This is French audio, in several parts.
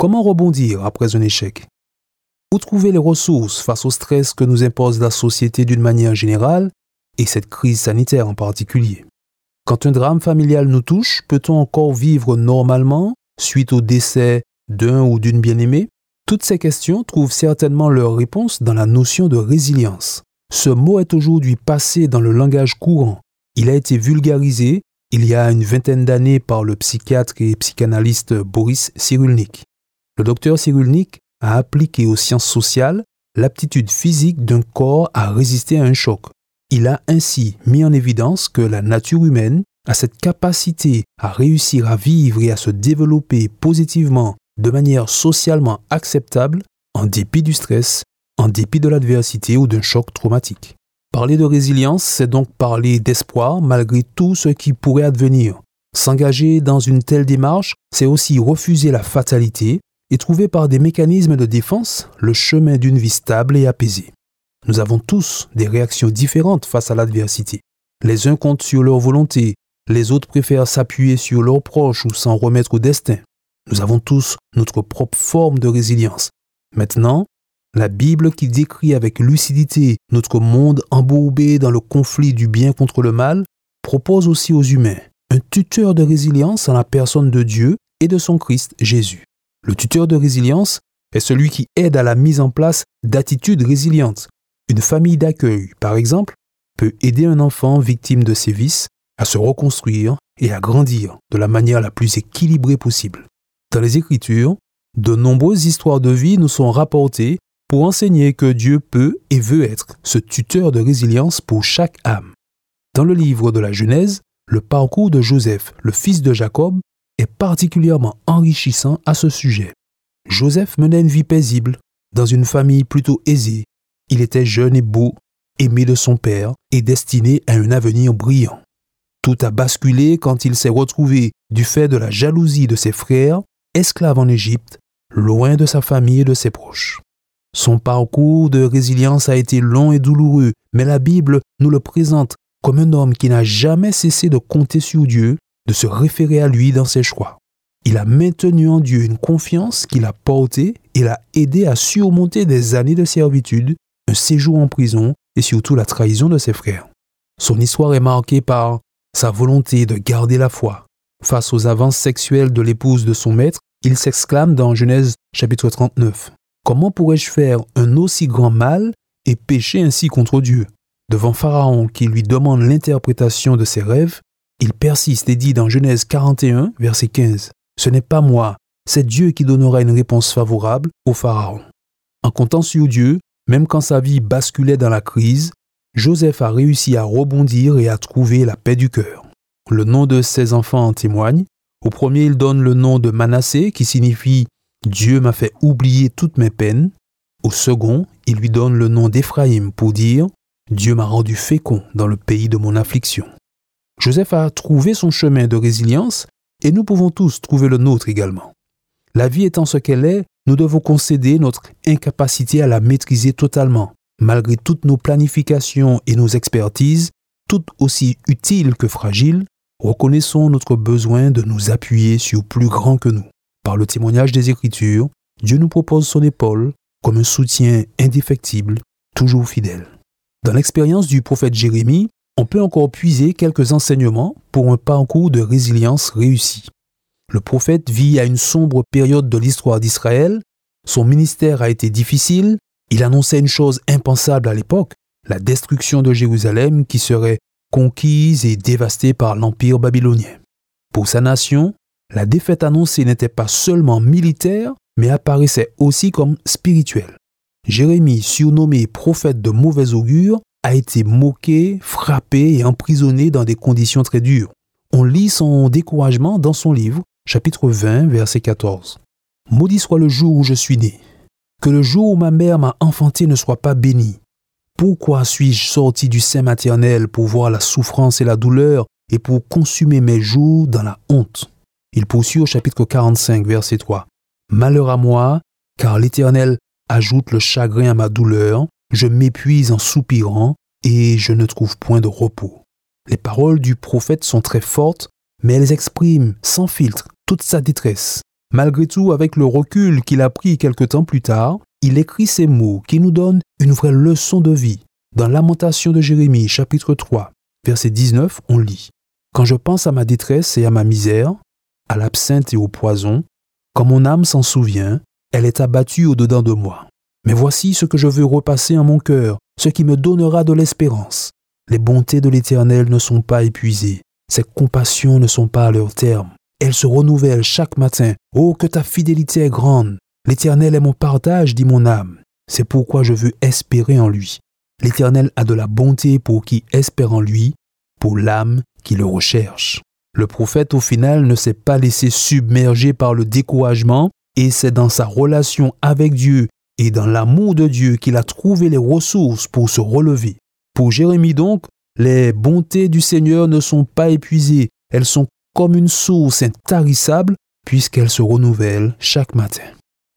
Comment rebondir après un échec? Où trouver les ressources face au stress que nous impose la société d'une manière générale et cette crise sanitaire en particulier? Quand un drame familial nous touche, peut-on encore vivre normalement suite au décès d'un ou d'une bien-aimée? Toutes ces questions trouvent certainement leur réponse dans la notion de résilience. Ce mot est aujourd'hui passé dans le langage courant. Il a été vulgarisé il y a une vingtaine d'années par le psychiatre et psychanalyste Boris Cyrulnik. Le docteur Cyrulnik a appliqué aux sciences sociales l'aptitude physique d'un corps à résister à un choc. Il a ainsi mis en évidence que la nature humaine a cette capacité à réussir à vivre et à se développer positivement de manière socialement acceptable en dépit du stress, en dépit de l'adversité ou d'un choc traumatique. Parler de résilience, c'est donc parler d'espoir malgré tout ce qui pourrait advenir. S'engager dans une telle démarche, c'est aussi refuser la fatalité et trouver par des mécanismes de défense le chemin d'une vie stable et apaisée. Nous avons tous des réactions différentes face à l'adversité. Les uns comptent sur leur volonté, les autres préfèrent s'appuyer sur leurs proches ou s'en remettre au destin. Nous avons tous notre propre forme de résilience. Maintenant, la Bible qui décrit avec lucidité notre monde embourbé dans le conflit du bien contre le mal propose aussi aux humains un tuteur de résilience en la personne de Dieu et de son Christ Jésus. Le tuteur de résilience est celui qui aide à la mise en place d'attitudes résilientes. Une famille d'accueil, par exemple, peut aider un enfant victime de sévices à se reconstruire et à grandir de la manière la plus équilibrée possible. Dans les Écritures, de nombreuses histoires de vie nous sont rapportées pour enseigner que Dieu peut et veut être ce tuteur de résilience pour chaque âme. Dans le livre de la Genèse, le parcours de Joseph, le fils de Jacob, est particulièrement enrichissant à ce sujet. Joseph menait une vie paisible, dans une famille plutôt aisée. Il était jeune et beau, aimé de son père et destiné à un avenir brillant. Tout a basculé quand il s'est retrouvé, du fait de la jalousie de ses frères, esclave en Égypte, loin de sa famille et de ses proches. Son parcours de résilience a été long et douloureux, mais la Bible nous le présente comme un homme qui n'a jamais cessé de compter sur Dieu, de se référer à lui dans ses choix. Il a maintenu en Dieu une confiance qui l'a porté et l'a aidé à surmonter des années de servitude, un séjour en prison et surtout la trahison de ses frères. Son histoire est marquée par sa volonté de garder la foi, Face aux avances sexuelles de l'épouse de son maître, il s'exclame dans Genèse chapitre 39. Comment pourrais-je faire un aussi grand mal et pécher ainsi contre Dieu? Devant Pharaon qui lui demande l'interprétation de ses rêves, il persiste et dit dans Genèse 41, verset 15, Ce n'est pas moi, c'est Dieu qui donnera une réponse favorable au Pharaon. En comptant sur Dieu, même quand sa vie basculait dans la crise, Joseph a réussi à rebondir et à trouver la paix du cœur. Le nom de ses enfants en témoigne. Au premier, il donne le nom de Manassé, qui signifie Dieu m'a fait oublier toutes mes peines. Au second, il lui donne le nom d'Éphraïm pour dire Dieu m'a rendu fécond dans le pays de mon affliction. Joseph a trouvé son chemin de résilience et nous pouvons tous trouver le nôtre également. La vie étant ce qu'elle est, nous devons concéder notre incapacité à la maîtriser totalement. Malgré toutes nos planifications et nos expertises, toutes aussi utiles que fragiles, reconnaissons notre besoin de nous appuyer sur plus grand que nous. Par le témoignage des Écritures, Dieu nous propose son épaule comme un soutien indéfectible, toujours fidèle. Dans l'expérience du prophète Jérémie, on peut encore puiser quelques enseignements pour un parcours de résilience réussi. Le prophète vit à une sombre période de l'histoire d'Israël, son ministère a été difficile, il annonçait une chose impensable à l'époque, la destruction de Jérusalem qui serait conquise et dévastée par l'Empire babylonien. Pour sa nation, la défaite annoncée n'était pas seulement militaire, mais apparaissait aussi comme spirituelle. Jérémie, surnommé prophète de mauvais augure, a été moqué, frappé et emprisonné dans des conditions très dures. On lit son découragement dans son livre, chapitre 20, verset 14. Maudit soit le jour où je suis né. Que le jour où ma mère m'a enfanté ne soit pas béni. Pourquoi suis-je sorti du sein maternel pour voir la souffrance et la douleur et pour consumer mes jours dans la honte? Il poursuit au chapitre 45, verset 3. Malheur à moi, car l'Éternel ajoute le chagrin à ma douleur, je m'épuise en soupirant et je ne trouve point de repos. Les paroles du prophète sont très fortes, mais elles expriment sans filtre toute sa détresse. Malgré tout, avec le recul qu'il a pris quelque temps plus tard, il écrit ces mots qui nous donnent une vraie leçon de vie. Dans Lamentation de Jérémie, chapitre 3, verset 19, on lit Quand je pense à ma détresse et à ma misère, à l'absinthe et au poison, quand mon âme s'en souvient, elle est abattue au-dedans de moi. Mais voici ce que je veux repasser en mon cœur, ce qui me donnera de l'espérance. Les bontés de l'Éternel ne sont pas épuisées, ses compassions ne sont pas à leur terme. Elles se renouvellent chaque matin. Oh, que ta fidélité est grande. L'Éternel est mon partage, dit mon âme. C'est pourquoi je veux espérer en lui. L'Éternel a de la bonté pour qui espère en lui, pour l'âme qui le recherche. Le prophète au final ne s'est pas laissé submerger par le découragement et c'est dans sa relation avec Dieu et dans l'amour de Dieu qu'il a trouvé les ressources pour se relever. Pour Jérémie donc, les bontés du Seigneur ne sont pas épuisées, elles sont comme une source intarissable puisqu'elles se renouvellent chaque matin.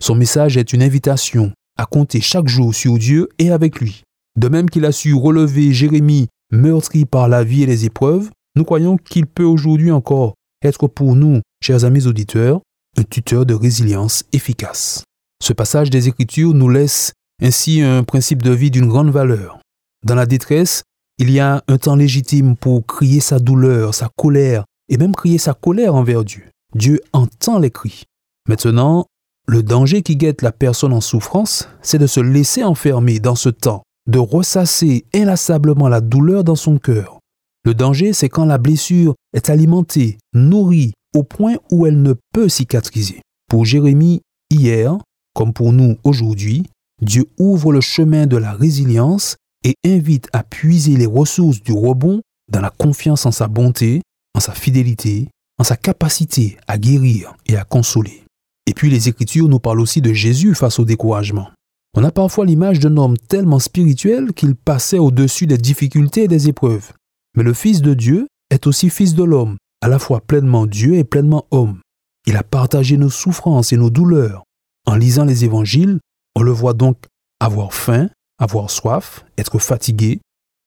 Son message est une invitation à compter chaque jour sur Dieu et avec lui. De même qu'il a su relever Jérémie meurtri par la vie et les épreuves, nous croyons qu'il peut aujourd'hui encore être pour nous, chers amis auditeurs, un tuteur de résilience efficace. Ce passage des Écritures nous laisse ainsi un principe de vie d'une grande valeur. Dans la détresse, il y a un temps légitime pour crier sa douleur, sa colère, et même crier sa colère envers Dieu. Dieu entend les cris. Maintenant, le danger qui guette la personne en souffrance, c'est de se laisser enfermer dans ce temps, de ressasser inlassablement la douleur dans son cœur, le danger, c'est quand la blessure est alimentée, nourrie, au point où elle ne peut cicatriser. Pour Jérémie, hier, comme pour nous aujourd'hui, Dieu ouvre le chemin de la résilience et invite à puiser les ressources du rebond dans la confiance en sa bonté, en sa fidélité, en sa capacité à guérir et à consoler. Et puis les Écritures nous parlent aussi de Jésus face au découragement. On a parfois l'image d'un homme tellement spirituel qu'il passait au-dessus des difficultés et des épreuves. Mais le Fils de Dieu est aussi Fils de l'homme, à la fois pleinement Dieu et pleinement homme. Il a partagé nos souffrances et nos douleurs. En lisant les évangiles, on le voit donc avoir faim, avoir soif, être fatigué.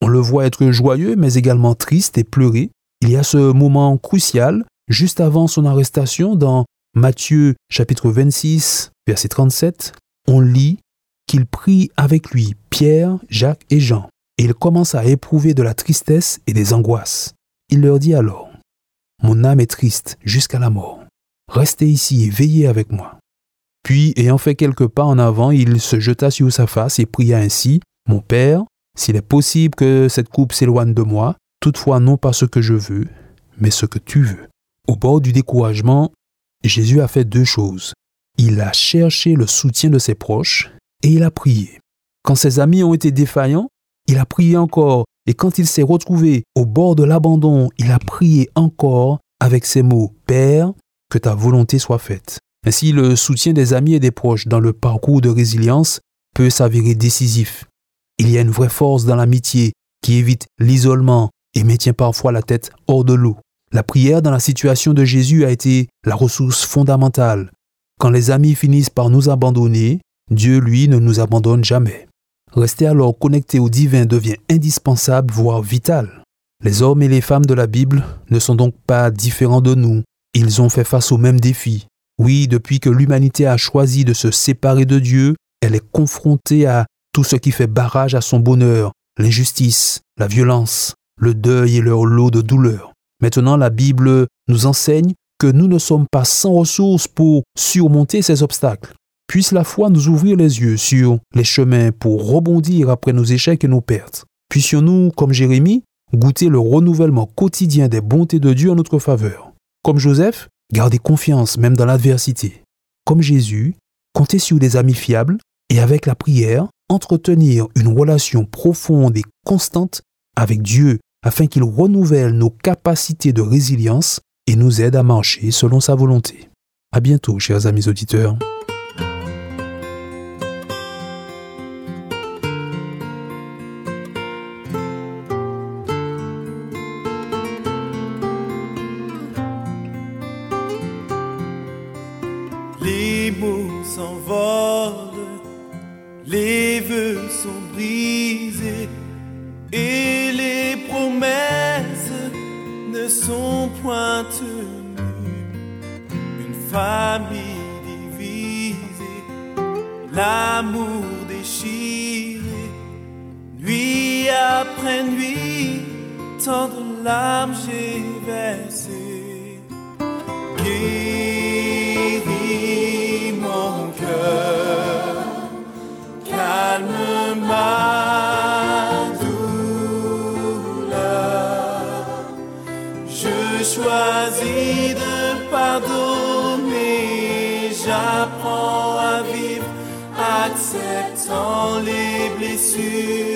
On le voit être joyeux, mais également triste et pleurer. Il y a ce moment crucial, juste avant son arrestation, dans Matthieu chapitre 26, verset 37. On lit qu'il prie avec lui Pierre, Jacques et Jean et il commence à éprouver de la tristesse et des angoisses. Il leur dit alors, Mon âme est triste jusqu'à la mort. Restez ici et veillez avec moi. Puis, ayant fait quelques pas en avant, il se jeta sur sa face et pria ainsi, Mon Père, s'il est possible que cette coupe s'éloigne de moi, toutefois non pas ce que je veux, mais ce que tu veux. Au bord du découragement, Jésus a fait deux choses. Il a cherché le soutien de ses proches et il a prié. Quand ses amis ont été défaillants, il a prié encore, et quand il s'est retrouvé au bord de l'abandon, il a prié encore avec ces mots, Père, que ta volonté soit faite. Ainsi, le soutien des amis et des proches dans le parcours de résilience peut s'avérer décisif. Il y a une vraie force dans l'amitié qui évite l'isolement et maintient parfois la tête hors de l'eau. La prière dans la situation de Jésus a été la ressource fondamentale. Quand les amis finissent par nous abandonner, Dieu, lui, ne nous abandonne jamais. Rester alors connecté au divin devient indispensable, voire vital. Les hommes et les femmes de la Bible ne sont donc pas différents de nous. Ils ont fait face aux mêmes défis. Oui, depuis que l'humanité a choisi de se séparer de Dieu, elle est confrontée à tout ce qui fait barrage à son bonheur, l'injustice, la violence, le deuil et leur lot de douleurs. Maintenant, la Bible nous enseigne que nous ne sommes pas sans ressources pour surmonter ces obstacles. Puisse la foi nous ouvrir les yeux sur les chemins pour rebondir après nos échecs et nos pertes. Puissions-nous, comme Jérémie, goûter le renouvellement quotidien des bontés de Dieu en notre faveur. Comme Joseph, garder confiance même dans l'adversité. Comme Jésus, compter sur des amis fiables et avec la prière, entretenir une relation profonde et constante avec Dieu afin qu'il renouvelle nos capacités de résilience et nous aide à marcher selon sa volonté. À bientôt, chers amis auditeurs. les mots s'envolent, les vœux sont brisés et les promesses ne sont point tenues. Une famille divisée, l'amour déchiré, nuit après nuit, tant de larmes j'ai versées. you.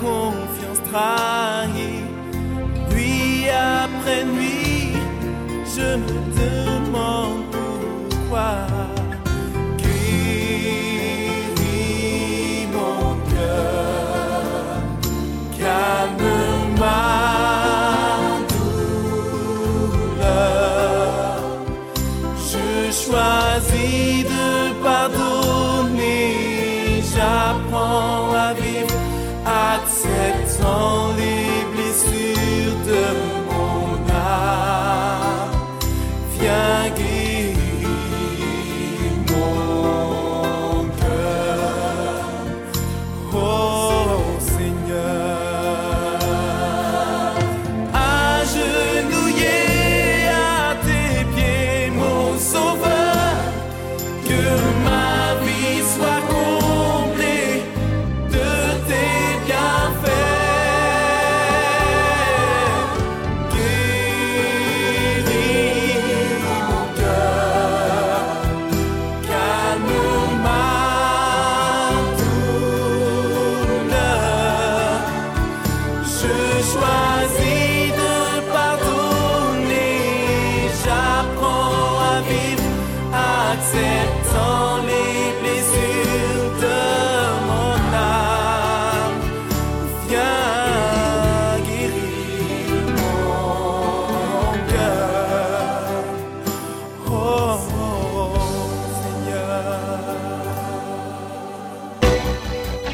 Confiance trahie. Nuit après nuit, je me demande pourquoi. Guéris mon cœur, calme ma douleur. Je choisis de